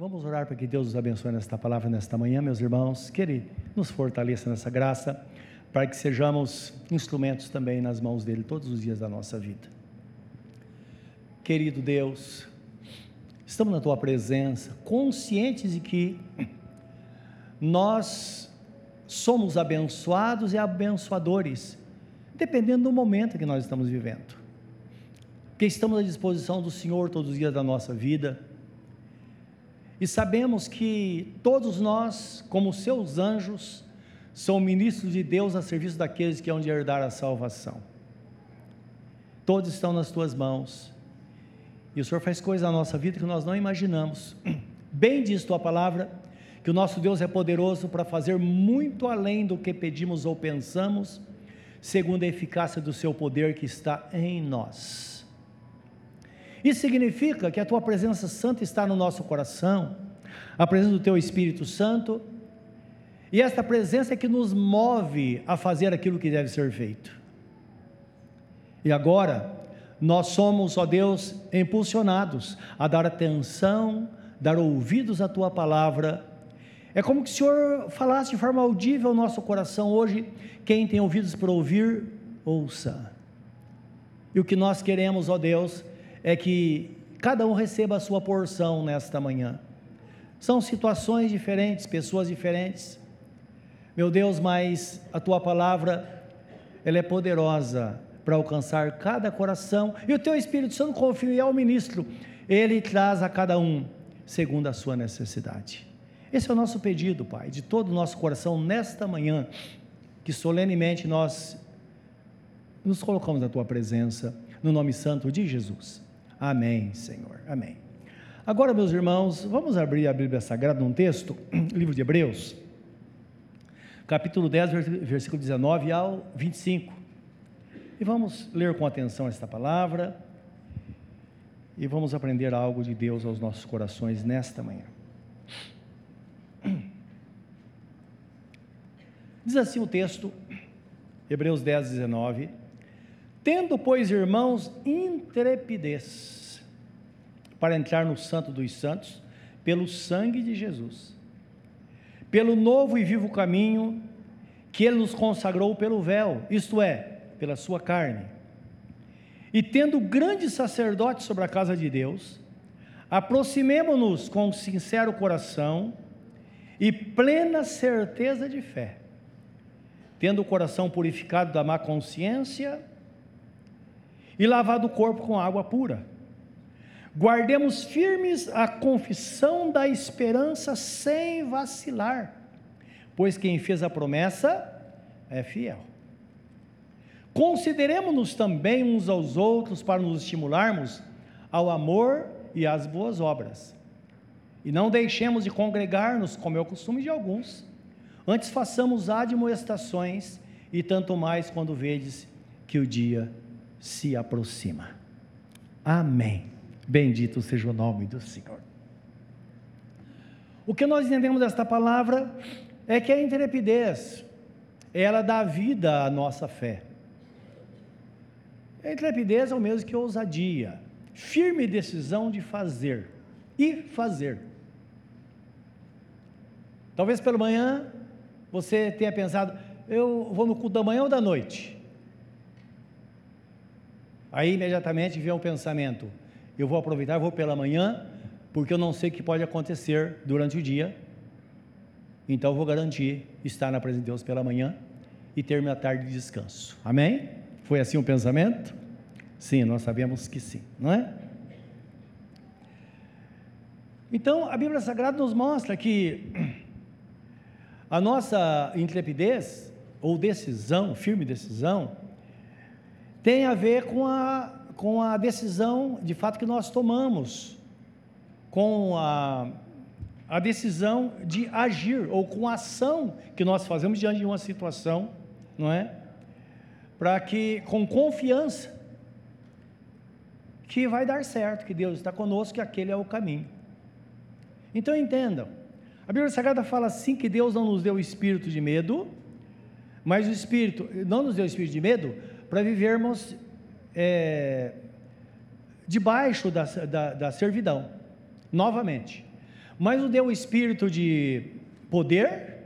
Vamos orar para que Deus nos abençoe nesta palavra, nesta manhã, meus irmãos, que Ele nos fortaleça nessa graça, para que sejamos instrumentos também nas mãos dEle todos os dias da nossa vida. Querido Deus, estamos na Tua presença, conscientes de que nós somos abençoados e abençoadores, dependendo do momento que nós estamos vivendo. Que estamos à disposição do Senhor todos os dias da nossa vida e sabemos que todos nós, como seus anjos, são ministros de Deus a serviço daqueles que hão de herdar a salvação. Todos estão nas tuas mãos. E o Senhor faz coisas na nossa vida que nós não imaginamos. Bem diz tua palavra, que o nosso Deus é poderoso para fazer muito além do que pedimos ou pensamos, segundo a eficácia do seu poder que está em nós. Isso significa que a tua presença santa está no nosso coração, a presença do teu Espírito Santo, e esta presença é que nos move a fazer aquilo que deve ser feito. E agora, nós somos, ó Deus, impulsionados a dar atenção, dar ouvidos à tua palavra. É como que o Senhor falasse de forma audível ao nosso coração hoje. Quem tem ouvidos para ouvir, ouça. E o que nós queremos, ó Deus, é que cada um receba a sua porção nesta manhã. São situações diferentes, pessoas diferentes. Meu Deus, mas a tua palavra, ela é poderosa para alcançar cada coração. E o teu Espírito Santo confia ao ministro. Ele traz a cada um segundo a sua necessidade. Esse é o nosso pedido, Pai, de todo o nosso coração nesta manhã, que solenemente nós nos colocamos na tua presença, no nome santo de Jesus. Amém, Senhor. Amém. Agora, meus irmãos, vamos abrir a Bíblia Sagrada num texto, livro de Hebreus, capítulo 10, versículo 19 ao 25. E vamos ler com atenção esta palavra e vamos aprender algo de Deus aos nossos corações nesta manhã. Diz assim o texto, Hebreus 10, 19: Tendo, pois, irmãos, intrepidez para entrar no Santo dos Santos, pelo sangue de Jesus, pelo novo e vivo caminho que Ele nos consagrou pelo véu, isto é, pela Sua carne. E tendo grande sacerdote sobre a casa de Deus, aproximemo-nos com sincero coração e plena certeza de fé, tendo o coração purificado da má consciência e lavado o corpo com água pura. Guardemos firmes a confissão da esperança sem vacilar, pois quem fez a promessa é fiel. Consideremos-nos também uns aos outros para nos estimularmos ao amor e às boas obras. E não deixemos de congregar-nos, como é o costume de alguns. Antes façamos admoestações, e tanto mais quando vedes que o dia se aproxima. Amém. Bendito seja o nome do Senhor. O que nós entendemos desta palavra é que a intrepidez, ela dá vida à nossa fé. A intrepidez é o mesmo que ousadia, firme decisão de fazer e fazer. Talvez pela manhã você tenha pensado, eu vou no culto da manhã ou da noite? Aí imediatamente vem o pensamento: eu vou aproveitar, vou pela manhã, porque eu não sei o que pode acontecer durante o dia. Então eu vou garantir estar na presença de Deus pela manhã e ter minha tarde de descanso. Amém? Foi assim o pensamento? Sim, nós sabemos que sim, não é? Então, a Bíblia Sagrada nos mostra que a nossa intrepidez ou decisão, firme decisão, tem a ver com a, com a decisão de fato que nós tomamos, com a, a decisão de agir, ou com a ação que nós fazemos diante de uma situação, não é? Para que, com confiança, que vai dar certo, que Deus está conosco, que aquele é o caminho. Então entendam, a Bíblia Sagrada fala assim que Deus não nos deu o espírito de medo, mas o espírito, não nos deu o espírito de medo, para vivermos é, debaixo da, da, da servidão, novamente. mas nos deu um espírito de poder,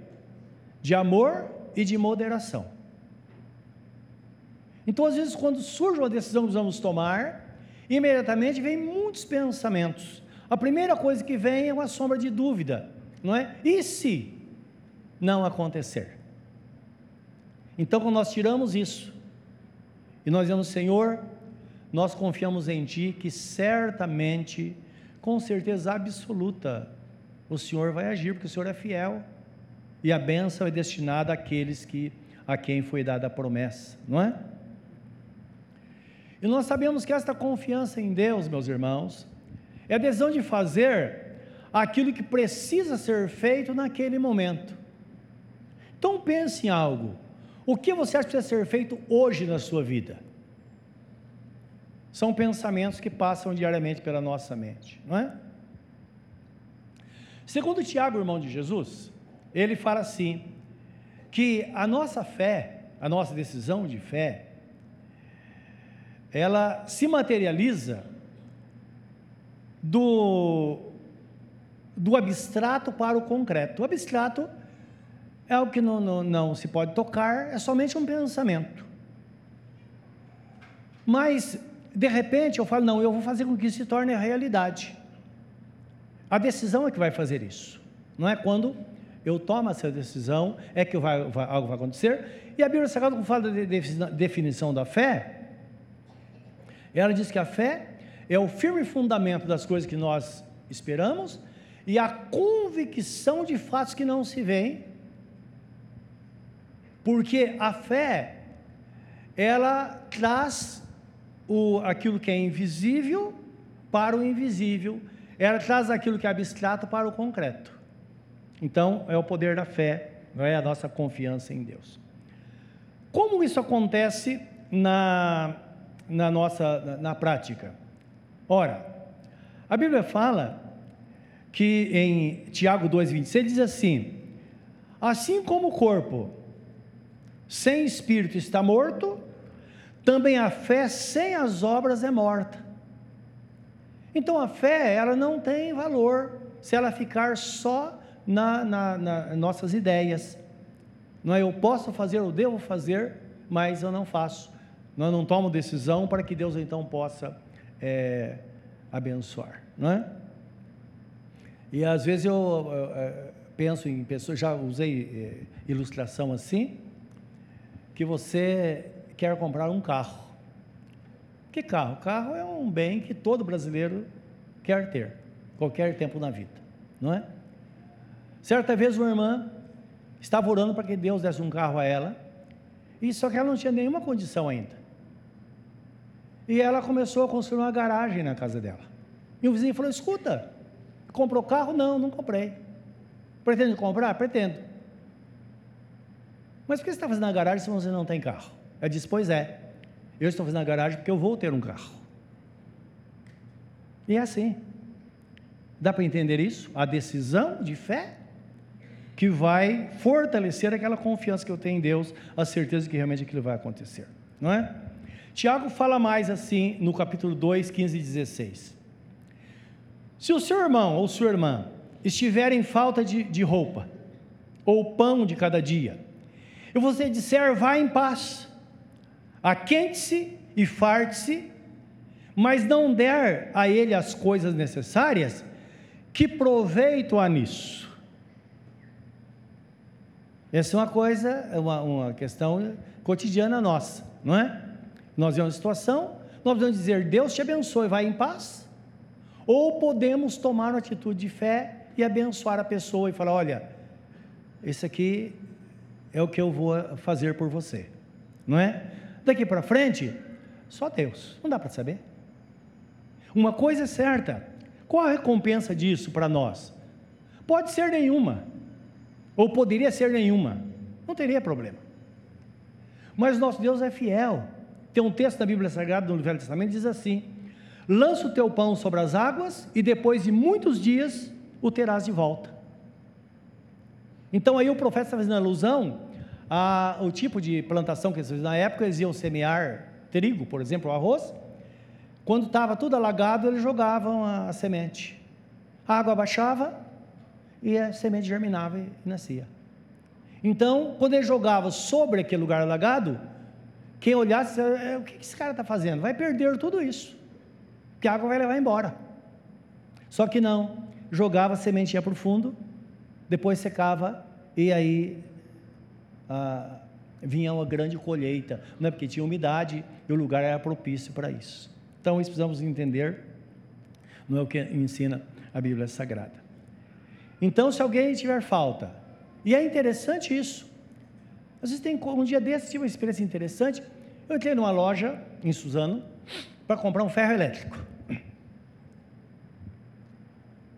de amor e de moderação. Então, às vezes, quando surge uma decisão que vamos tomar, imediatamente vem muitos pensamentos. A primeira coisa que vem é uma sombra de dúvida, não é? E se não acontecer? Então, quando nós tiramos isso e nós dizemos, Senhor, nós confiamos em Ti que certamente, com certeza absoluta, o Senhor vai agir, porque o Senhor é fiel e a bênção é destinada àqueles que a quem foi dada a promessa, não é? E nós sabemos que esta confiança em Deus, meus irmãos, é a decisão de fazer aquilo que precisa ser feito naquele momento. Então pense em algo. O que você acha que precisa ser feito hoje na sua vida? São pensamentos que passam diariamente pela nossa mente, não é? Segundo Tiago, irmão de Jesus, ele fala assim: que a nossa fé, a nossa decisão de fé, ela se materializa do, do abstrato para o concreto. O abstrato é algo que não, não, não se pode tocar, é somente um pensamento. Mas, de repente, eu falo, não, eu vou fazer com que isso se torne realidade. A decisão é que vai fazer isso. Não é quando eu tomo essa decisão, é que vai, vai, algo vai acontecer. E a Bíblia Sagrada, quando fala da definição da fé, ela diz que a fé é o firme fundamento das coisas que nós esperamos e a convicção de fatos que não se veem, porque a fé, ela traz o, aquilo que é invisível para o invisível, ela traz aquilo que é abstrato para o concreto. Então, é o poder da fé, não é a nossa confiança em Deus. Como isso acontece na, na nossa na, na prática? Ora, a Bíblia fala que em Tiago 2,26 diz assim: Assim como o corpo sem espírito está morto, também a fé sem as obras é morta. Então a fé, ela não tem valor se ela ficar só nas na, na nossas ideias. Não é eu posso fazer, eu devo fazer, mas eu não faço. Nós não tomo decisão para que Deus então possa é, abençoar, não é? E às vezes eu, eu, eu é, penso em pessoas, já usei é, ilustração assim, que você quer comprar um carro. Que carro? Carro é um bem que todo brasileiro quer ter, qualquer tempo na vida, não é? Certa vez uma irmã estava orando para que Deus desse um carro a ela, e só que ela não tinha nenhuma condição ainda. E ela começou a construir uma garagem na casa dela. E o vizinho falou: Escuta, comprou carro? Não, não comprei. Pretende comprar? Pretendo. Mas por que você está fazendo a garagem se você não tem carro? Ela disse: Pois é, eu estou fazendo a garagem porque eu vou ter um carro. E é assim. Dá para entender isso? A decisão de fé que vai fortalecer aquela confiança que eu tenho em Deus, a certeza que realmente aquilo vai acontecer, não é? Tiago fala mais assim no capítulo 2, 15 e 16. Se o seu irmão ou sua irmã estiver em falta de, de roupa, ou pão de cada dia, e você disser, vá em paz, aquente-se e farte-se, mas não der a ele as coisas necessárias, que proveito há nisso? Essa é uma coisa, uma, uma questão cotidiana nossa, não é? Nós vemos uma situação, nós podemos dizer, Deus te abençoe, vai em paz. Ou podemos tomar uma atitude de fé e abençoar a pessoa e falar: olha, esse aqui é o que eu vou fazer por você, não é? Daqui para frente, só Deus, não dá para saber. Uma coisa é certa: qual a recompensa disso para nós? Pode ser nenhuma, ou poderia ser nenhuma, não teria problema. Mas nosso Deus é fiel, tem um texto da Bíblia Sagrada no Velho Testamento que diz assim: Lança o teu pão sobre as águas e depois de muitos dias o terás de volta. Então aí o profeta está fazendo alusão ao tipo de plantação que eles na época, eles iam semear trigo, por exemplo, arroz. Quando estava tudo alagado, eles jogavam a, a semente. A água baixava, e a semente germinava e nascia. Então, quando ele jogava sobre aquele lugar alagado, quem olhasse, é, o que esse cara está fazendo? Vai perder tudo isso, que a água vai levar embora. Só que não, jogava a semente ia para o fundo, depois secava e aí vinha uma grande colheita, não é porque tinha umidade e o lugar era propício para isso. Então, isso precisamos entender, não é o que ensina a Bíblia Sagrada. Então, se alguém tiver falta, e é interessante isso, às vezes tem um dia desses, tive uma experiência interessante, eu entrei numa loja em Suzano para comprar um ferro elétrico.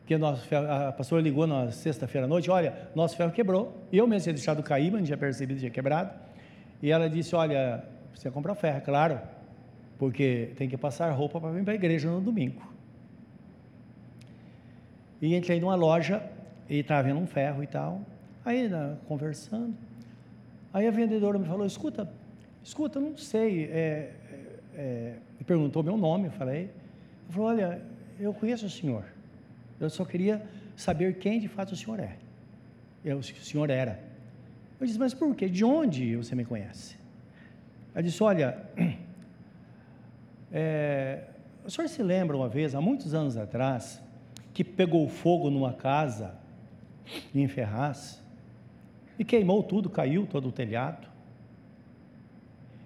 Que nosso ferro, a pastora ligou na sexta-feira à noite, olha, nosso ferro quebrou, eu mesmo tinha deixado cair, mas não tinha percebido tinha quebrado, e ela disse, olha, você comprar ferro, claro, porque tem que passar roupa para vir para a igreja no domingo. E entrei numa loja e estava vendo um ferro e tal. Aí, né, conversando, aí a vendedora me falou: escuta, escuta, não sei. É, é, me perguntou meu nome, eu falei. Falou: olha, eu conheço o senhor. Eu só queria saber quem de fato o senhor é. Eu, o senhor era. Eu disse: mas por quê? De onde você me conhece? Ela disse: olha. É, o senhor se lembra uma vez, há muitos anos atrás, que pegou fogo numa casa em Ferraz e queimou tudo, caiu todo o telhado.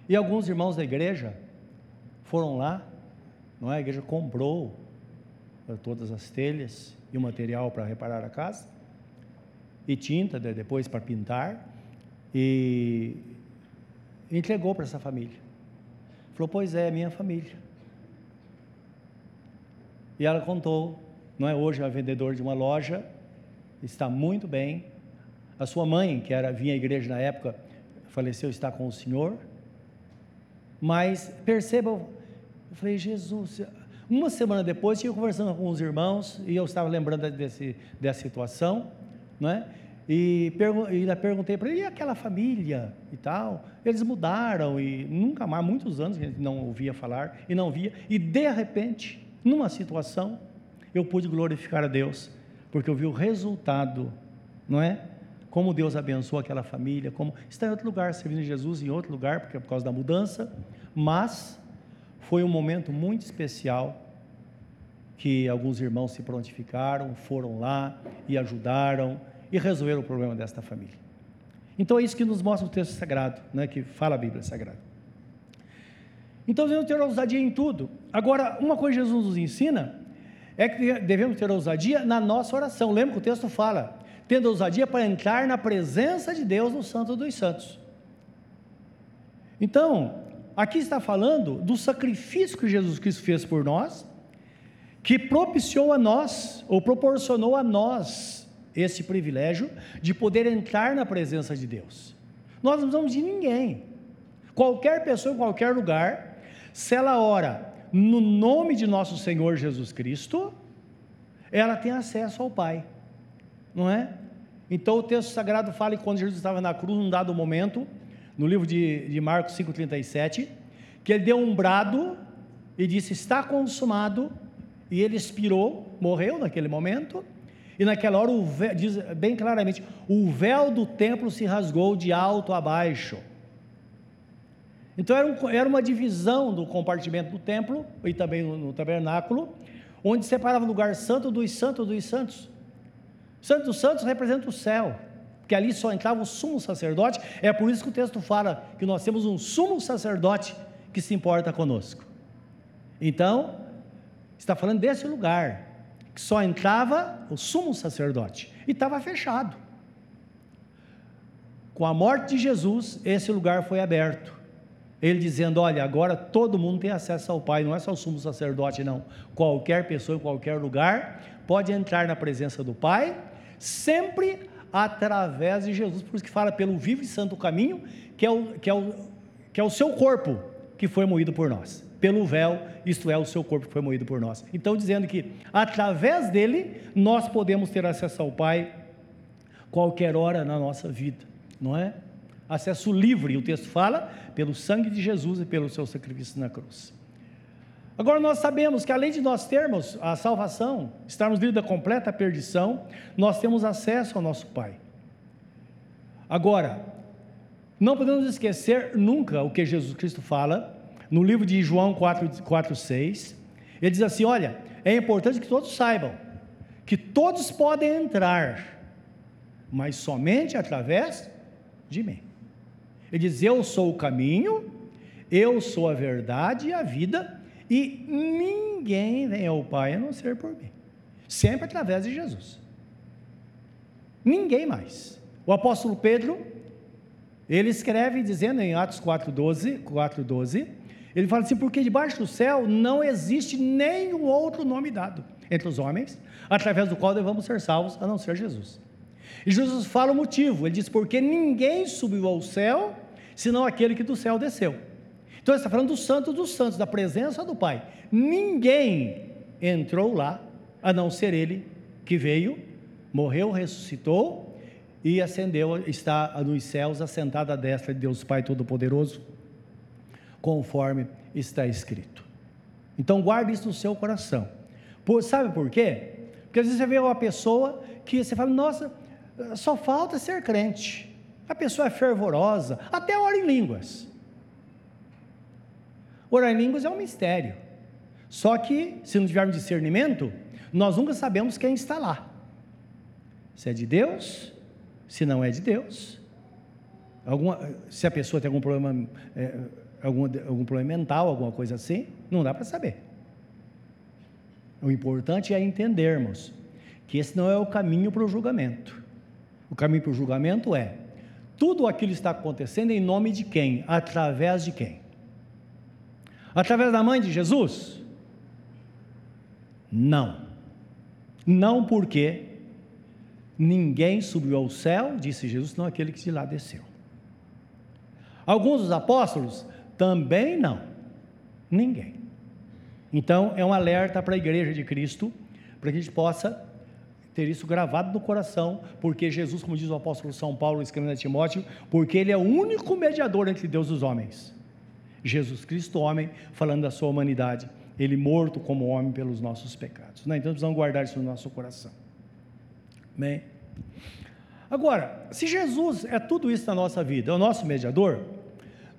E alguns irmãos da igreja foram lá, não é? A igreja comprou todas as telhas e o material para reparar a casa, e tinta depois para pintar, e entregou para essa família. Falou, pois é, minha família. E ela contou, não é hoje é vendedor de uma loja, está muito bem. A sua mãe, que era vinha à igreja na época, faleceu, está com o Senhor. Mas perceba, eu falei, Jesus, uma semana depois, eu conversando com os irmãos e eu estava lembrando desse, dessa situação, não é? E, ainda perguntei para ele, e aquela família e tal? Eles mudaram e nunca mais, muitos anos que a gente não ouvia falar e não via. E de repente, numa situação, eu pude glorificar a Deus, porque eu vi o resultado, não é? Como Deus abençoou aquela família, como está em outro lugar, servindo Jesus em outro lugar, porque é por causa da mudança, mas foi um momento muito especial que alguns irmãos se prontificaram, foram lá e ajudaram e resolver o problema desta família. Então é isso que nos mostra o texto sagrado, né, que fala a Bíblia Sagrada. Então devemos ter ousadia em tudo. Agora, uma coisa que Jesus nos ensina é que devemos ter ousadia na nossa oração. Lembra que o texto fala, tendo ousadia para entrar na presença de Deus no Santo dos Santos. Então, aqui está falando do sacrifício que Jesus Cristo fez por nós, que propiciou a nós, ou proporcionou a nós, esse privilégio de poder entrar na presença de Deus. Nós não precisamos de ninguém. Qualquer pessoa em qualquer lugar, se ela ora no nome de nosso Senhor Jesus Cristo, ela tem acesso ao Pai, não é? Então o texto sagrado fala que quando Jesus estava na cruz, num dado momento, no livro de, de Marcos 5,37, que ele deu um brado e disse: Está consumado, e ele expirou, morreu naquele momento, e naquela hora, véu, diz bem claramente: o véu do templo se rasgou de alto a baixo. Então era, um, era uma divisão do compartimento do templo e também no, no tabernáculo, onde separava o lugar santo dos santos dos santos. Santo dos santos representa o céu, porque ali só entrava o sumo sacerdote. É por isso que o texto fala que nós temos um sumo sacerdote que se importa conosco. Então, está falando desse lugar, que só entrava o sumo sacerdote e estava fechado. Com a morte de Jesus, esse lugar foi aberto. Ele dizendo: Olha, agora todo mundo tem acesso ao Pai, não é só o sumo sacerdote, não. Qualquer pessoa em qualquer lugar pode entrar na presença do Pai, sempre através de Jesus. Por isso que fala pelo vivo e santo caminho, que é o, que é o, que é o seu corpo que foi moído por nós pelo véu, isto é, o seu corpo que foi moído por nós. Então, dizendo que através dele nós podemos ter acesso ao Pai qualquer hora na nossa vida, não é? Acesso livre, o texto fala, pelo sangue de Jesus e pelo seu sacrifício na cruz. Agora nós sabemos que além de nós termos a salvação, estarmos livres da completa perdição, nós temos acesso ao nosso Pai. Agora, não podemos esquecer nunca o que Jesus Cristo fala no livro de João 4, 4 6. Ele diz assim: Olha, é importante que todos saibam que todos podem entrar, mas somente através de mim. Ele diz: Eu sou o caminho, eu sou a verdade e a vida, e ninguém vem ao Pai a não ser por mim. Sempre através de Jesus. Ninguém mais. O apóstolo Pedro, ele escreve dizendo em Atos 4:12, 4:12, ele fala assim: porque debaixo do céu não existe nenhum outro nome dado entre os homens, através do qual devemos ser salvos, a não ser Jesus. E Jesus fala o motivo, ele diz: porque ninguém subiu ao céu, senão aquele que do céu desceu. Então ele está falando do santo dos santos, da presença do Pai. Ninguém entrou lá, a não ser ele que veio, morreu, ressuscitou e ascendeu, está nos céus, assentado à destra de Deus Pai Todo-Poderoso, conforme está escrito. Então guarde isso no seu coração. Por, sabe por quê? Porque às vezes você vê uma pessoa que você fala, nossa, só falta ser crente. A pessoa é fervorosa, até ora em línguas. Orar em línguas é um mistério. Só que, se não tivermos discernimento, nós nunca sabemos quem está lá. Se é de Deus, se não é de Deus. Alguma, se a pessoa tem algum problema, é, algum, algum problema mental, alguma coisa assim, não dá para saber. O importante é entendermos que esse não é o caminho para o julgamento. O caminho para o julgamento é tudo aquilo está acontecendo em nome de quem? Através de quem? Através da mãe de Jesus? Não. Não porque ninguém subiu ao céu, disse Jesus, não aquele que de lá desceu. Alguns dos apóstolos também não. Ninguém. Então, é um alerta para a igreja de Cristo, para que a gente possa ter isso gravado no coração, porque Jesus, como diz o apóstolo São Paulo, escrevendo a Timóteo, porque ele é o único mediador entre Deus e os homens. Jesus Cristo, homem, falando da sua humanidade, ele morto como homem pelos nossos pecados. Né? Então precisamos guardar isso no nosso coração. Amém? Agora, se Jesus é tudo isso na nossa vida, é o nosso mediador,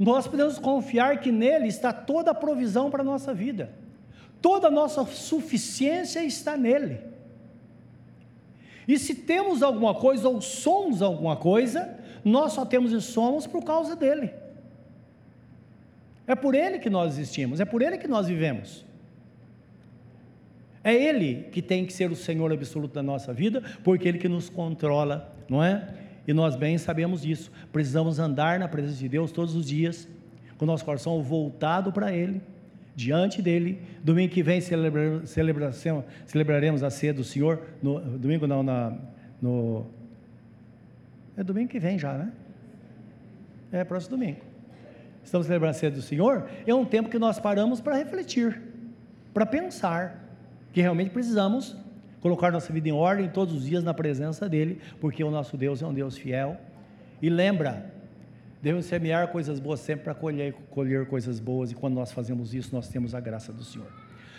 nós podemos confiar que nele está toda a provisão para a nossa vida, toda a nossa suficiência está nele. E se temos alguma coisa ou somos alguma coisa, nós só temos e somos por causa dele. É por ele que nós existimos, é por ele que nós vivemos. É ele que tem que ser o Senhor absoluto da nossa vida, porque ele que nos controla, não é? E nós bem sabemos disso. Precisamos andar na presença de Deus todos os dias, com o nosso coração voltado para ele, diante dele. Domingo que vem celebra, celebraremos a ceia do Senhor. No, domingo não, na, no. É domingo que vem já, né? É próximo domingo. Estamos celebrando a ceia do Senhor. É um tempo que nós paramos para refletir, para pensar que realmente precisamos colocar nossa vida em ordem todos os dias na presença dele, porque o nosso Deus é um Deus fiel. E lembra, Devemos semear coisas boas sempre para colher, colher coisas boas, e quando nós fazemos isso, nós temos a graça do Senhor.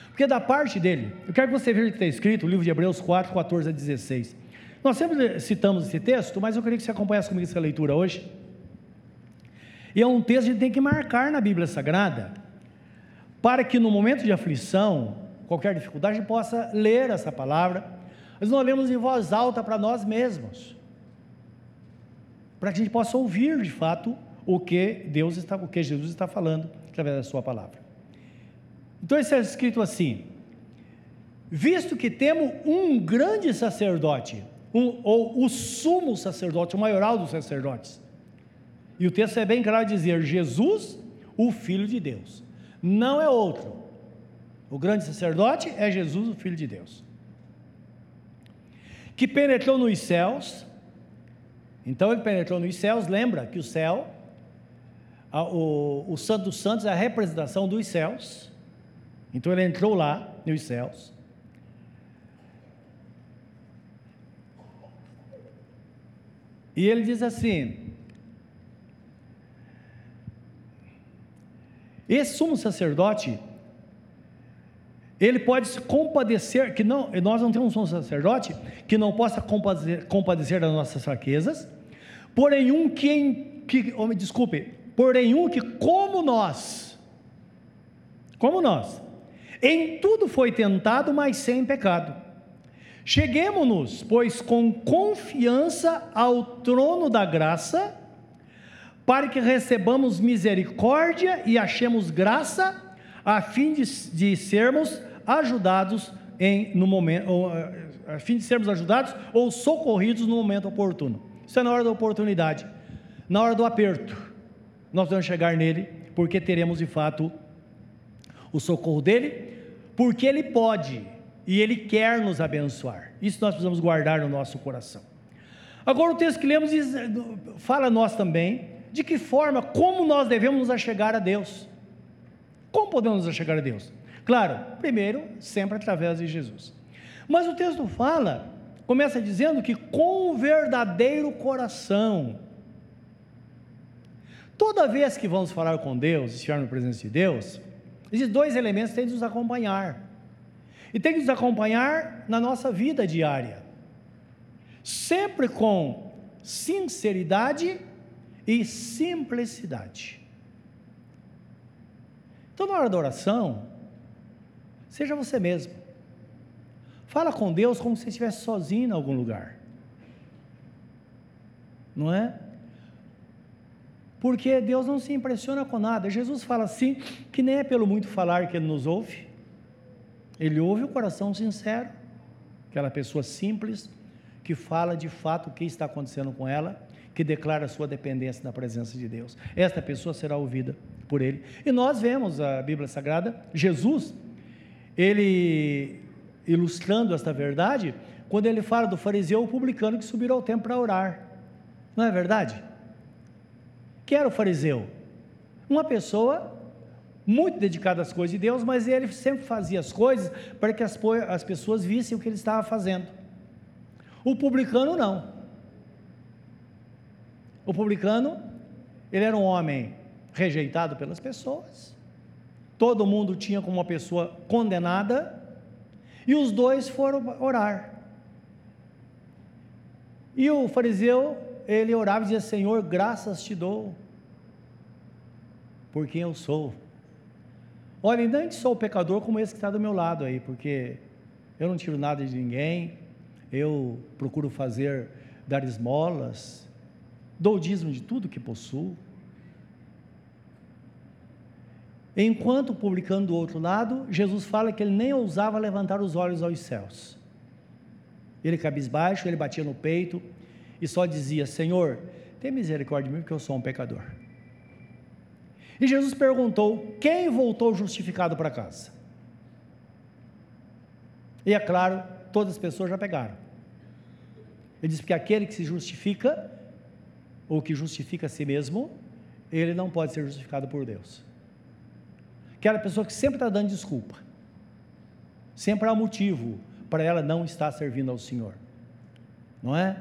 Porque da parte dele, eu quero que você veja o que está escrito, o livro de Hebreus 4, 14 a 16. Nós sempre citamos esse texto, mas eu queria que você acompanhasse comigo essa leitura hoje. E é um texto que a gente tem que marcar na Bíblia Sagrada, para que no momento de aflição, qualquer dificuldade, possa ler essa palavra, mas nós lemos em voz alta para nós mesmos para que a gente possa ouvir de fato o que Deus está, o que Jesus está falando através da sua palavra. Então isso é escrito assim: visto que temos um grande sacerdote, um, ou o sumo sacerdote, o maioral dos sacerdotes. E o texto é bem claro dizer: Jesus, o Filho de Deus. Não é outro. O grande sacerdote é Jesus, o Filho de Deus. Que penetrou nos céus, então ele penetrou nos céus, lembra que o céu, a, o, o Santo dos Santos é a representação dos céus. Então ele entrou lá nos céus. E ele diz assim: esse sumo sacerdote, ele pode se compadecer, que não, nós não temos um sacerdote que não possa compadecer, compadecer das nossas fraquezas, porém um que, que oh, me desculpe, porém um que como nós, como nós, em tudo foi tentado, mas sem pecado. Cheguemos-nos, pois, com confiança ao trono da graça, para que recebamos misericórdia e achemos graça, a fim de, de sermos ajudados em, no momento, a fim de sermos ajudados ou socorridos no momento oportuno. Isso é na hora da oportunidade, na hora do aperto. Nós vamos chegar nele, porque teremos de fato o socorro dele, porque ele pode e ele quer nos abençoar. Isso nós precisamos guardar no nosso coração. Agora o texto que lemos diz, fala a nós também de que forma, como nós devemos nos achegar a Deus. Como podemos nos achegar a Deus? Claro, primeiro, sempre através de Jesus. Mas o texto fala, começa dizendo que com o verdadeiro coração. Toda vez que vamos falar com Deus, estivermos na presença de Deus, existem dois elementos têm de nos acompanhar. E tem que nos acompanhar na nossa vida diária. Sempre com sinceridade e simplicidade. Então, na hora da oração, Seja você mesmo. Fala com Deus como se estivesse sozinho em algum lugar. Não é? Porque Deus não se impressiona com nada. Jesus fala assim, que nem é pelo muito falar que Ele nos ouve. Ele ouve o coração sincero, aquela pessoa simples, que fala de fato o que está acontecendo com ela, que declara sua dependência da presença de Deus. Esta pessoa será ouvida por Ele. E nós vemos a Bíblia Sagrada, Jesus ele ilustrando esta verdade, quando ele fala do fariseu publicano que subiu ao templo para orar. Não é verdade? Que era o fariseu? Uma pessoa muito dedicada às coisas de Deus, mas ele sempre fazia as coisas para que as, as pessoas vissem o que ele estava fazendo. O publicano não. O publicano, ele era um homem rejeitado pelas pessoas, todo mundo tinha como uma pessoa condenada, e os dois foram orar. E o fariseu, ele orava e dizia: Senhor, graças te dou, por quem eu sou. Olha, ainda sou pecador como esse que está do meu lado aí, porque eu não tiro nada de ninguém, eu procuro fazer, dar esmolas, dou dízimo de tudo que possuo. Enquanto publicando do outro lado, Jesus fala que ele nem ousava levantar os olhos aos céus. Ele cabisbaixo, ele batia no peito e só dizia: Senhor, tem misericórdia de mim, porque eu sou um pecador. E Jesus perguntou: quem voltou justificado para casa? E é claro, todas as pessoas já pegaram. Ele diz: porque aquele que se justifica, ou que justifica a si mesmo, ele não pode ser justificado por Deus. Aquela pessoa que sempre está dando desculpa. Sempre há motivo para ela não estar servindo ao Senhor. Não é?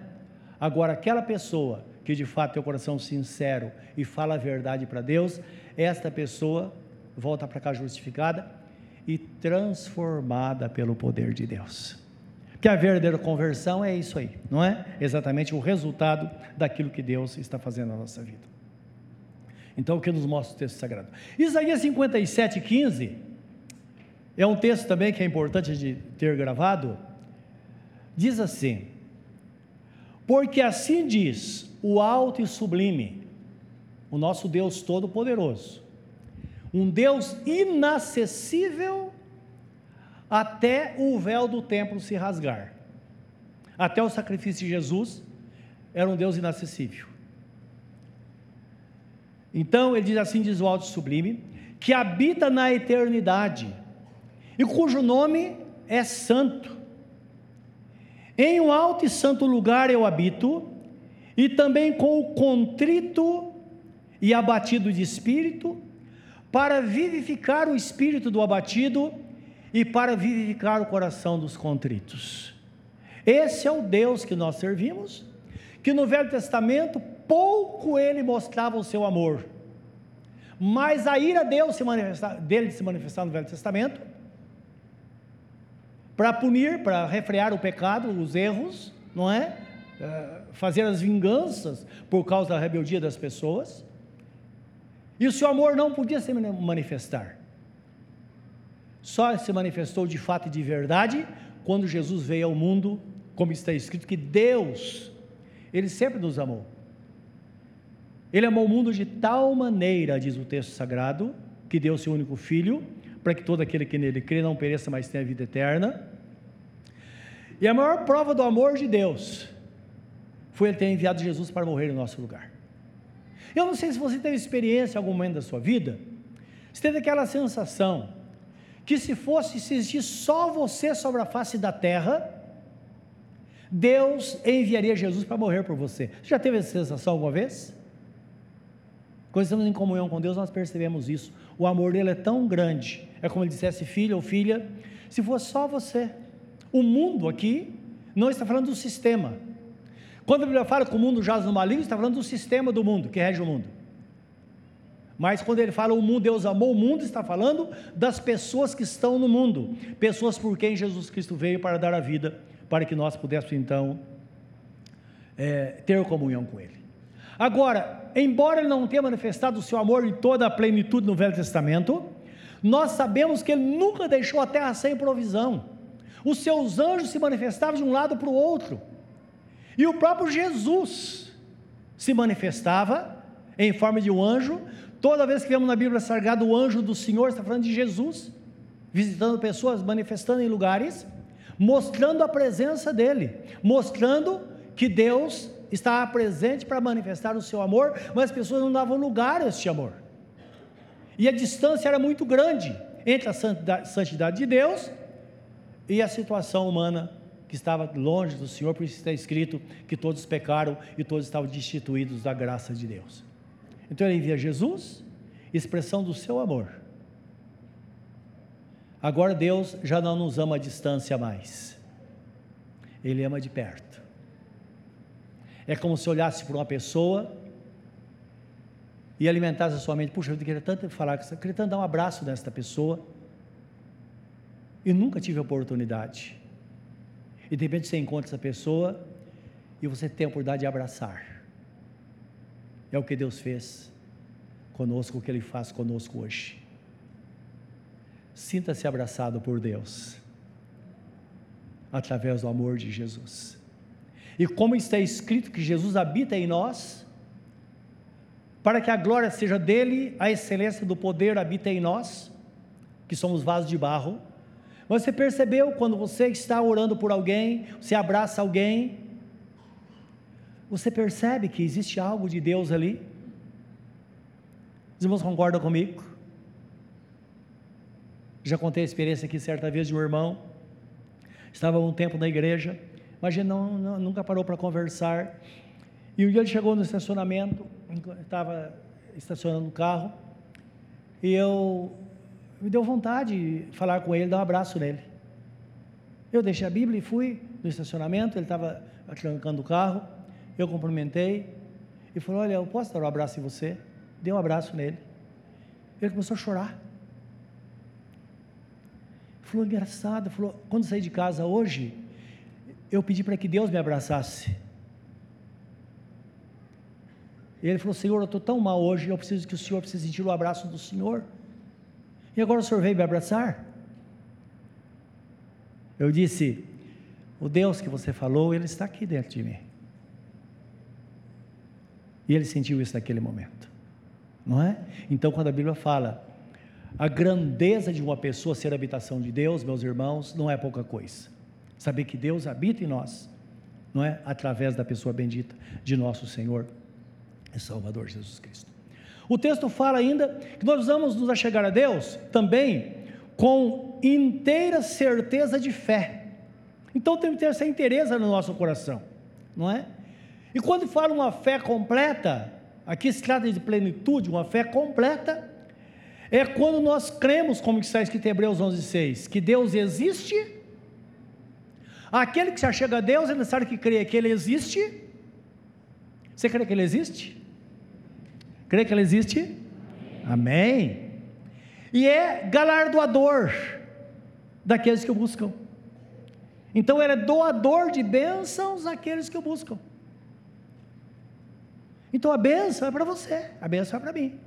Agora, aquela pessoa que de fato tem o coração sincero e fala a verdade para Deus, esta pessoa volta para cá justificada e transformada pelo poder de Deus. Que a verdadeira conversão é isso aí, não é? Exatamente o resultado daquilo que Deus está fazendo na nossa vida. Então, o que nos mostra o texto sagrado? Isaías 57, 15, é um texto também que é importante de ter gravado. Diz assim: Porque assim diz o alto e sublime, o nosso Deus Todo-Poderoso, um Deus inacessível até o véu do templo se rasgar. Até o sacrifício de Jesus era um Deus inacessível. Então ele diz assim: diz o Alto Sublime, que habita na eternidade e cujo nome é Santo. Em um alto e santo lugar eu habito, e também com o contrito e abatido de espírito, para vivificar o espírito do abatido e para vivificar o coração dos contritos. Esse é o Deus que nós servimos, que no Velho Testamento pouco ele mostrava o seu amor. Mas a ira Deus se dele se manifestar no Velho Testamento para punir, para refrear o pecado, os erros, não é? é? Fazer as vinganças por causa da rebeldia das pessoas. E o seu amor não podia se manifestar. Só se manifestou de fato e de verdade quando Jesus veio ao mundo, como está escrito que Deus, Ele sempre nos amou. Ele amou o mundo de tal maneira, diz o texto sagrado, que deu seu único filho, para que todo aquele que nele crê não pereça, mas tenha vida eterna. E a maior prova do amor de Deus foi ele ter enviado Jesus para morrer em nosso lugar. Eu não sei se você teve experiência em algum momento da sua vida, você teve aquela sensação que se fosse se existisse só você sobre a face da terra, Deus enviaria Jesus para morrer por você. Você já teve essa sensação alguma vez? Quando estamos em comunhão com Deus, nós percebemos isso. O amor dele é tão grande. É como ele dissesse, filho ou filha, se fosse só você. O mundo aqui não está falando do sistema. Quando a Bíblia fala que o mundo jaz no maligno, está falando do sistema do mundo, que rege o mundo. Mas quando ele fala o mundo, Deus amou o mundo, está falando das pessoas que estão no mundo, pessoas por quem Jesus Cristo veio para dar a vida, para que nós pudéssemos então é, ter comunhão com Ele. Agora, embora ele não tenha manifestado o seu amor em toda a plenitude no Velho Testamento, nós sabemos que ele nunca deixou a terra sem provisão. Os seus anjos se manifestavam de um lado para o outro. E o próprio Jesus se manifestava em forma de um anjo. Toda vez que vemos na Bíblia Sagrada o anjo do Senhor, está falando de Jesus, visitando pessoas, manifestando em lugares, mostrando a presença dele, mostrando que Deus estava presente para manifestar o seu amor, mas as pessoas não davam lugar a este amor. E a distância era muito grande entre a santidade de Deus e a situação humana que estava longe do Senhor, por isso está escrito que todos pecaram e todos estavam destituídos da graça de Deus. Então ele envia Jesus, expressão do seu amor. Agora Deus já não nos ama à distância mais, Ele ama de perto. É como se olhasse para uma pessoa e alimentasse a sua mente. Puxa, eu queria tanto falar com eu queria tanto dar um abraço nesta pessoa. E nunca tive a oportunidade. E de repente você encontra essa pessoa e você tem a oportunidade de abraçar. É o que Deus fez conosco, o que Ele faz conosco hoje. Sinta-se abraçado por Deus, através do amor de Jesus. E como está escrito que Jesus habita em nós, para que a glória seja dele, a excelência do poder habita em nós, que somos vasos de barro. Você percebeu quando você está orando por alguém, você abraça alguém, você percebe que existe algo de Deus ali? Os irmãos concordam comigo? Já contei a experiência aqui certa vez de um irmão, estava um tempo na igreja, mas a gente não, não, nunca parou para conversar. E um dia ele chegou no estacionamento, estava estacionando o carro, e eu me deu vontade de falar com ele, dar um abraço nele. Eu deixei a Bíblia e fui no estacionamento, ele estava trancando o carro, eu cumprimentei e falou: Olha, eu posso dar um abraço em você? Dei um abraço nele. Ele começou a chorar. Falou, engraçado, falou, quando saí de casa hoje, eu pedi para que Deus me abraçasse. E ele falou: Senhor, eu estou tão mal hoje, eu preciso que o Senhor precise sentir o abraço do Senhor. E agora o Senhor veio me abraçar? Eu disse: O Deus que você falou, Ele está aqui dentro de mim. E ele sentiu isso naquele momento, não é? Então, quando a Bíblia fala a grandeza de uma pessoa ser habitação de Deus, meus irmãos, não é pouca coisa saber que Deus habita em nós, não é? Através da pessoa bendita de nosso Senhor e Salvador Jesus Cristo. O texto fala ainda que nós vamos nos achegar a Deus também com inteira certeza de fé. Então temos que ter essa inteireza no nosso coração, não é? E quando fala uma fé completa, aqui se trata de plenitude, uma fé completa, é quando nós cremos, como está escrito em Hebreus 11,6, que Deus existe Aquele que se achega a Deus é necessário que creia que Ele existe. Você crê que Ele existe? Crê que Ele existe? Amém. E é galardoador daqueles que o buscam. Então ele é doador de bênçãos àqueles que o buscam. Então a bênção é para você, a bênção é para mim.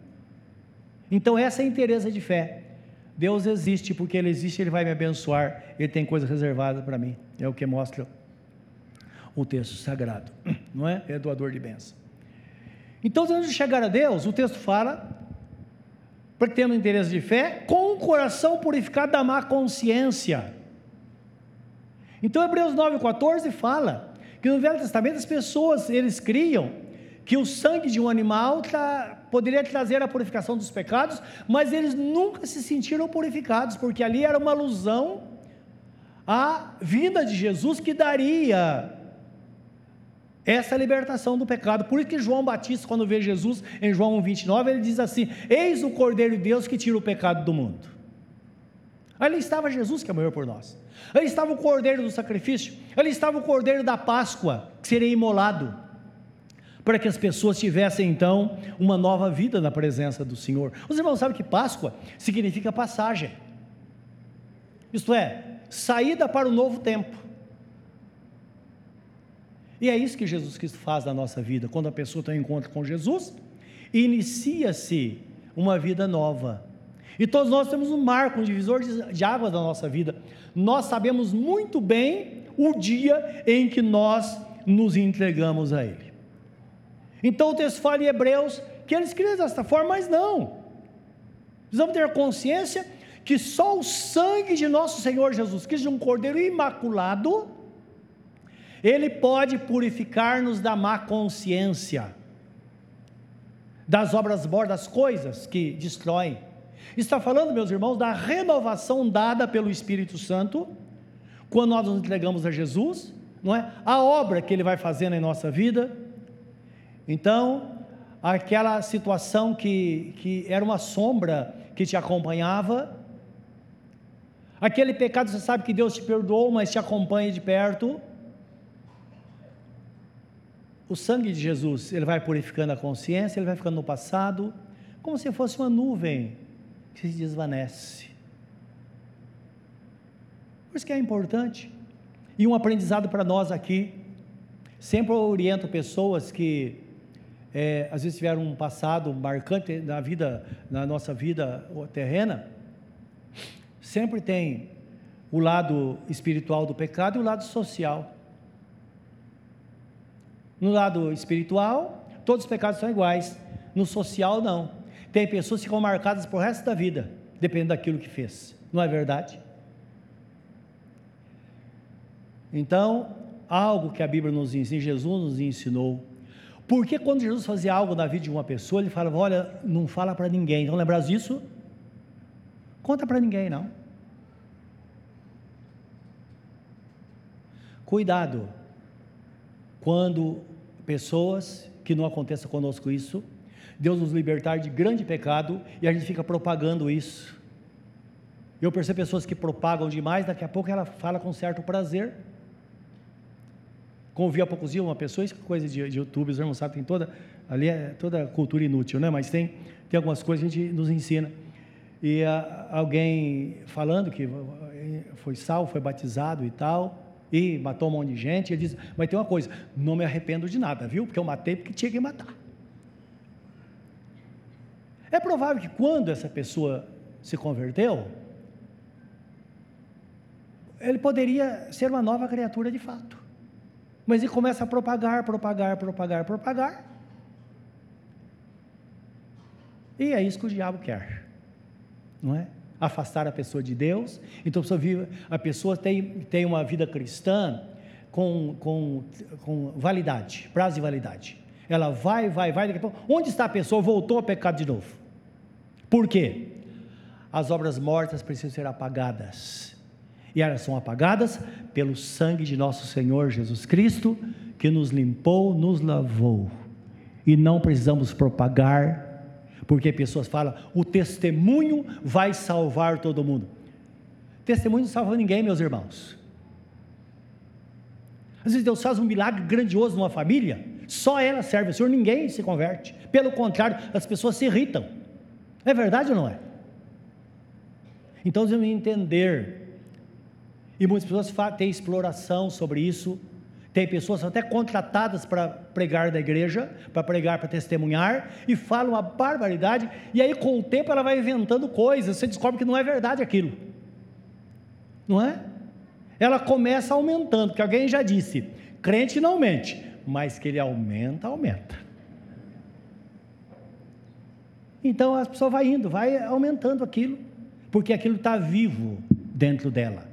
Então essa é a interesse de fé. Deus existe, porque Ele existe, Ele vai me abençoar, Ele tem coisas reservadas para mim. É o que mostra o texto sagrado, não é? É doador de bênção. Então, antes de chegar a Deus, o texto fala, para que interesse de fé, com o coração purificado da má consciência. Então, Hebreus 9,14 fala que no Velho Testamento as pessoas, eles criam que o sangue de um animal tá, poderia trazer a purificação dos pecados, mas eles nunca se sentiram purificados, porque ali era uma alusão à vinda de Jesus que daria essa libertação do pecado. Por isso que João Batista, quando vê Jesus em João 29, ele diz assim: Eis o Cordeiro de Deus que tira o pecado do mundo. Ali estava Jesus que morreu por nós. Ali estava o cordeiro do sacrifício. Ali estava o cordeiro da Páscoa, que seria imolado para que as pessoas tivessem então uma nova vida na presença do Senhor. Os irmãos sabem que Páscoa significa passagem, isto é, saída para o novo tempo. E é isso que Jesus Cristo faz na nossa vida. Quando a pessoa tem um encontro com Jesus, inicia-se uma vida nova. E todos nós temos um marco, um divisor de águas da nossa vida. Nós sabemos muito bem o dia em que nós nos entregamos a Ele. Então o texto fala em Hebreus que eles criam desta forma, mas não. Precisamos ter consciência que só o sangue de nosso Senhor Jesus Cristo, de um cordeiro imaculado, ele pode purificar-nos da má consciência, das obras mortas, das coisas que destroem. Está falando, meus irmãos, da renovação dada pelo Espírito Santo, quando nós nos entregamos a Jesus, não é? A obra que ele vai fazendo em nossa vida, então, aquela situação que, que era uma sombra que te acompanhava, aquele pecado você sabe que Deus te perdoou, mas te acompanha de perto. O sangue de Jesus, ele vai purificando a consciência, ele vai ficando no passado, como se fosse uma nuvem que se desvanece. Por isso que é importante. E um aprendizado para nós aqui. Sempre eu oriento pessoas que é, às vezes tiveram um passado marcante na vida, na nossa vida terrena, sempre tem o lado espiritual do pecado e o lado social. No lado espiritual, todos os pecados são iguais. No social, não. Tem pessoas que ficam marcadas por resto da vida, dependendo daquilo que fez. Não é verdade? Então, algo que a Bíblia nos ensina, Jesus nos ensinou, porque quando Jesus fazia algo na vida de uma pessoa, ele falava: Olha, não fala para ninguém. Não lembrar disso? Conta para ninguém, não. Cuidado quando pessoas, que não aconteça conosco isso, Deus nos libertar de grande pecado e a gente fica propagando isso. Eu percebo pessoas que propagam demais, daqui a pouco ela fala com certo prazer Convi há poucos uma pessoa, isso é coisa de, de YouTube, os irmãos sabem, tem toda, ali é toda cultura inútil, né? Mas tem, tem algumas coisas que a gente nos ensina. E a, ah, alguém falando que foi salvo, foi batizado e tal, e matou um monte de gente, ele diz, mas tem uma coisa, não me arrependo de nada, viu? Porque eu matei porque tinha que matar. É provável que quando essa pessoa se converteu, ele poderia ser uma nova criatura de fato. Mas ele começa a propagar, propagar, propagar, propagar. E é isso que o diabo quer, não é? Afastar a pessoa de Deus. Então a pessoa, vive, a pessoa tem, tem uma vida cristã com, com, com validade, prazo de validade. Ela vai, vai, vai, daqui a pouco. Onde está a pessoa? Voltou a pecado de novo. Por quê? As obras mortas precisam ser apagadas e elas são apagadas pelo sangue de nosso Senhor Jesus Cristo, que nos limpou, nos lavou. E não precisamos propagar, porque pessoas falam, o testemunho vai salvar todo mundo. Testemunho não salva ninguém, meus irmãos. Às vezes Deus faz um milagre grandioso numa família, só ela serve ao Senhor, ninguém se converte. Pelo contrário, as pessoas se irritam. É verdade ou não é? Então, devemos entender E muitas pessoas têm exploração sobre isso. Tem pessoas até contratadas para pregar da igreja, para pregar, para testemunhar, e falam uma barbaridade, e aí com o tempo ela vai inventando coisas, você descobre que não é verdade aquilo. Não é? Ela começa aumentando, porque alguém já disse: crente não mente, mas que ele aumenta, aumenta. Então a pessoa vai indo, vai aumentando aquilo, porque aquilo está vivo dentro dela.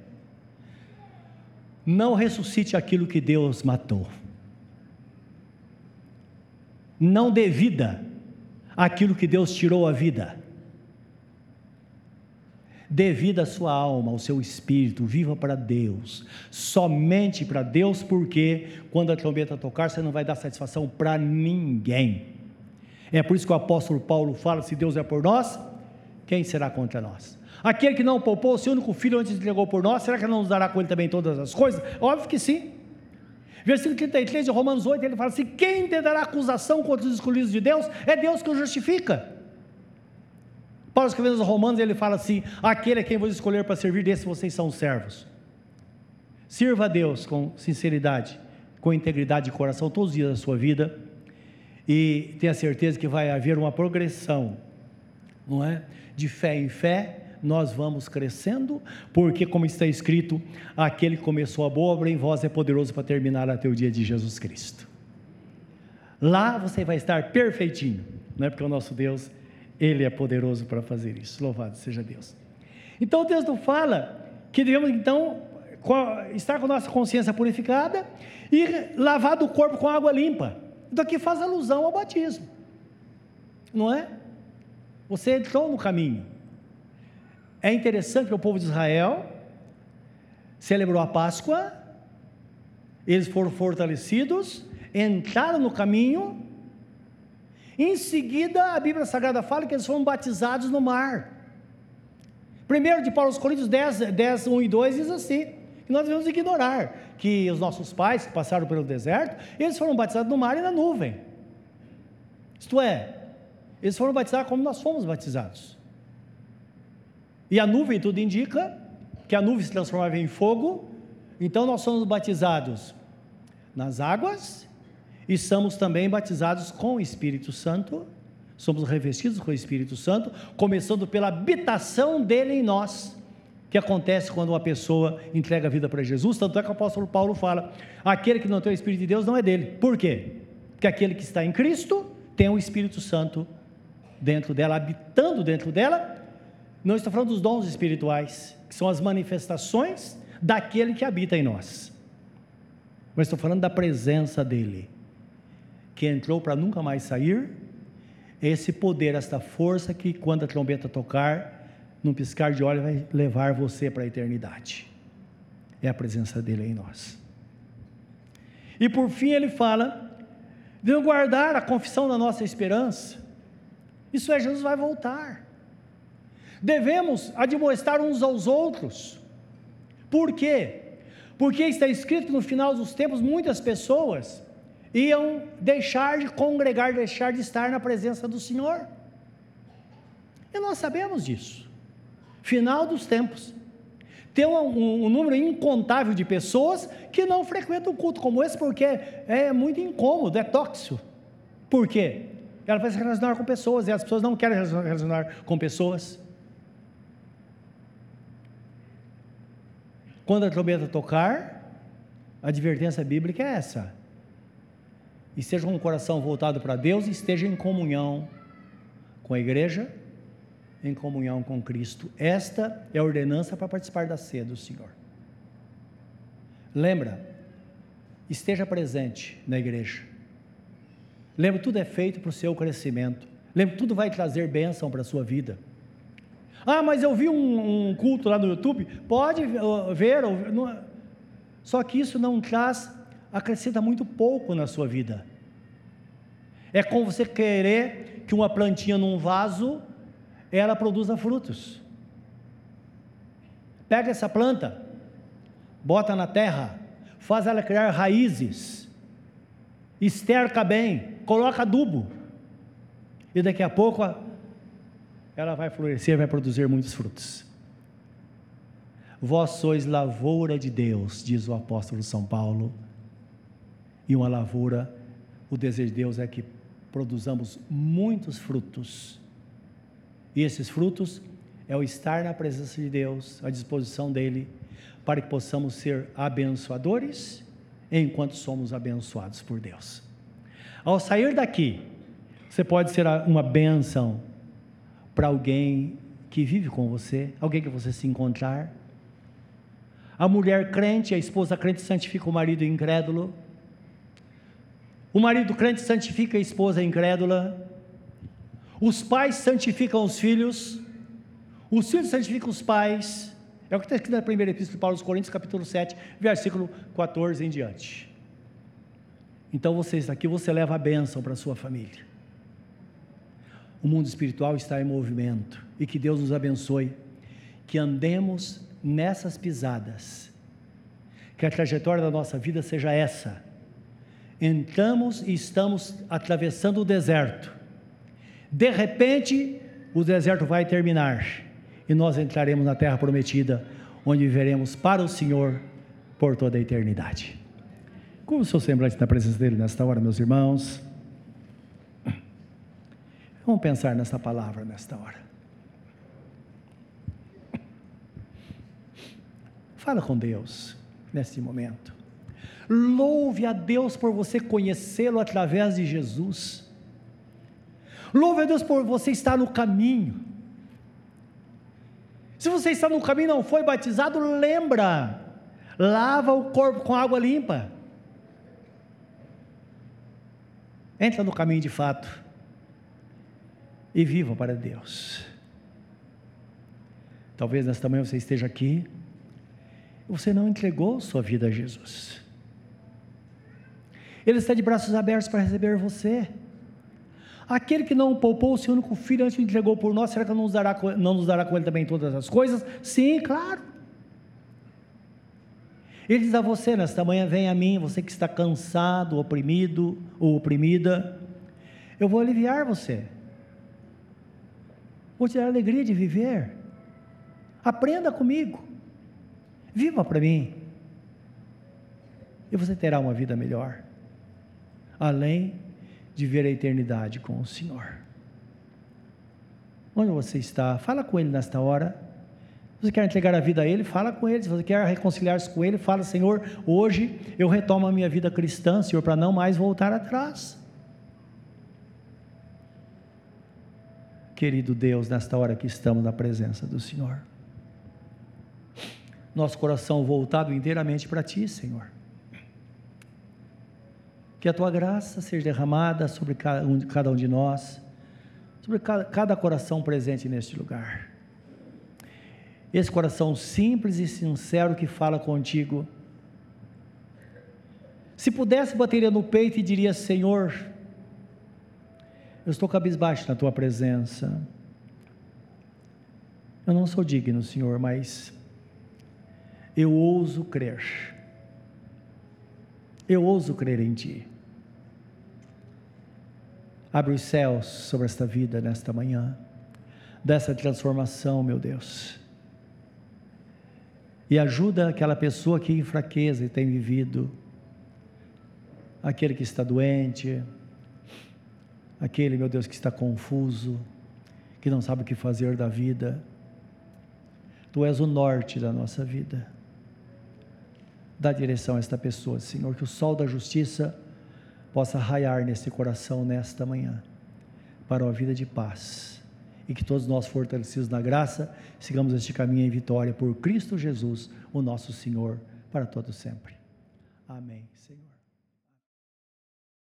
Não ressuscite aquilo que Deus matou. Não dê vida àquilo que Deus tirou a vida. Dê vida à sua alma, ao seu espírito, viva para Deus, somente para Deus, porque quando a trombeta tocar, você não vai dar satisfação para ninguém. É por isso que o apóstolo Paulo fala: se Deus é por nós, quem será contra nós? Aquele que não poupou o seu único filho antes entregou por nós, será que não nos dará com ele também todas as coisas? Óbvio que sim. Versículo 33 de Romanos 8, ele fala assim: quem tentará acusação contra os escolhidos de Deus? É Deus que os justifica. Paulo escrevendo aos Romanos, ele fala assim: aquele a quem vos escolher para servir, desse vocês são servos. Sirva a Deus com sinceridade, com integridade de coração todos os dias da sua vida e tenha certeza que vai haver uma progressão, não é? De fé em fé, nós vamos crescendo, porque, como está escrito, aquele que começou a boa obra em vós é poderoso para terminar até o dia de Jesus Cristo. Lá você vai estar perfeitinho, não é? Porque o nosso Deus, Ele é poderoso para fazer isso. Louvado seja Deus. Então o texto fala que devemos então estar com a nossa consciência purificada e lavar o corpo com água limpa. Daqui faz alusão ao batismo, não é? Você entrou no caminho. É interessante que o povo de Israel celebrou a Páscoa, eles foram fortalecidos, entraram no caminho, em seguida a Bíblia Sagrada fala que eles foram batizados no mar. Primeiro de Paulo aos Coríntios 10, 10, 1 e 2 diz assim: que nós devemos ignorar que os nossos pais que passaram pelo deserto, eles foram batizados no mar e na nuvem. Isto é, eles foram batizados como nós fomos batizados. E a nuvem tudo indica que a nuvem se transformava em fogo, então nós somos batizados nas águas e somos também batizados com o Espírito Santo, somos revestidos com o Espírito Santo, começando pela habitação dele em nós que acontece quando uma pessoa entrega a vida para Jesus, tanto é que o apóstolo Paulo fala: aquele que não tem o Espírito de Deus não é dele. Por quê? Porque aquele que está em Cristo tem o Espírito Santo dentro dela, habitando dentro dela. Não estou falando dos dons espirituais, que são as manifestações daquele que habita em nós. Mas estou falando da presença dele, que entrou para nunca mais sair. Esse poder, esta força que quando a trombeta tocar, num piscar de olhos, vai levar você para a eternidade. É a presença dele em nós. E por fim ele fala, de guardar a confissão da nossa esperança. Isso é, Jesus vai voltar. Devemos admoestar uns aos outros. Por quê? Porque está escrito que no final dos tempos muitas pessoas iam deixar de congregar, deixar de estar na presença do Senhor. E nós sabemos disso final dos tempos. Tem um, um, um, número incontável de pessoas que não frequentam um culto como esse porque é muito incômodo, é tóxico. Por quê? Ela vai se relacionar com pessoas e as pessoas não querem se relacionar com pessoas. Quando a trombeta tocar, a advertência bíblica é essa. Esteja com o coração voltado para Deus e esteja em comunhão com a igreja em comunhão com Cristo. Esta é a ordenança para participar da ceia do Senhor. Lembra, esteja presente na igreja. Lembra, tudo é feito para o seu crescimento. Lembra, tudo vai trazer bênção para a sua vida. Ah, mas eu vi um, um culto lá no YouTube. Pode ver, não, só que isso não traz, acrescenta muito pouco na sua vida. É como você querer que uma plantinha num vaso ela produza frutos. Pega essa planta, bota na terra, faz ela criar raízes, esterca bem, coloca adubo, e daqui a pouco ela vai florescer, vai produzir muitos frutos. Vós sois lavoura de Deus, diz o apóstolo São Paulo. E uma lavoura, o desejo de Deus é que produzamos muitos frutos. E esses frutos é o estar na presença de Deus, à disposição dEle, para que possamos ser abençoadores enquanto somos abençoados por Deus. Ao sair daqui, você pode ser uma bênção para alguém que vive com você, alguém que você se encontrar a mulher crente, a esposa crente santifica o marido incrédulo. O marido crente santifica a esposa incrédula. Os pais santificam os filhos. Os filhos santificam os pais. É o que está escrito na primeira epístola de Paulo aos Coríntios, capítulo 7, versículo 14 em diante. Então você está aqui, você leva a bênção para a sua família. O mundo espiritual está em movimento e que Deus nos abençoe, que andemos nessas pisadas. Que a trajetória da nossa vida seja essa. Entramos e estamos atravessando o deserto. De repente, o deserto vai terminar e nós entraremos na terra prometida, onde viveremos para o Senhor por toda a eternidade. Como o seu semblante na presença dele nesta hora, meus irmãos? Vamos pensar nessa palavra nesta hora. Fala com Deus nesse momento. Louve a Deus por você conhecê-lo através de Jesus. Louve a Deus por você estar no caminho. Se você está no caminho e não foi batizado, lembra. Lava o corpo com água limpa. Entra no caminho de fato. E viva para Deus. Talvez nesta manhã você esteja aqui você não entregou sua vida a Jesus. Ele está de braços abertos para receber você. Aquele que não poupou o seu único filho antes o entregou por nós, será que não nos, dará, não nos dará com ele também todas as coisas? Sim, claro. Ele diz a você nesta manhã: vem a mim, você que está cansado, oprimido ou oprimida, eu vou aliviar você, vou te dar alegria de viver. Aprenda comigo. Viva para mim. E você terá uma vida melhor. Além de ver a eternidade com o Senhor. Onde você está? Fala com Ele nesta hora. Se você quer entregar a vida a Ele, fala com Ele. Se você quer reconciliar-se com Ele, fala: Senhor, hoje eu retomo a minha vida cristã, Senhor, para não mais voltar atrás. Querido Deus, nesta hora que estamos na presença do Senhor nosso coração voltado inteiramente para Ti, Senhor. Que a Tua graça seja derramada sobre cada um, de nós, sobre cada coração presente neste lugar. Esse coração simples e sincero que fala contigo. Se pudesse, bateria no peito e diria: Senhor, eu estou cabisbaixo na tua presença. Eu não sou digno, Senhor, mas eu ouso crer. Eu ouso crer em Ti. Abre os céus sobre esta vida nesta manhã, dessa transformação, meu Deus. E ajuda aquela pessoa que em fraqueza tem vivido, aquele que está doente, aquele, meu Deus, que está confuso, que não sabe o que fazer da vida. Tu és o norte da nossa vida dá direção a esta pessoa, Senhor, que o sol da justiça possa raiar nesse coração nesta manhã, para uma vida de paz, e que todos nós, fortalecidos na graça, sigamos este caminho em vitória por Cristo Jesus, o nosso Senhor, para todo sempre. Amém, Senhor.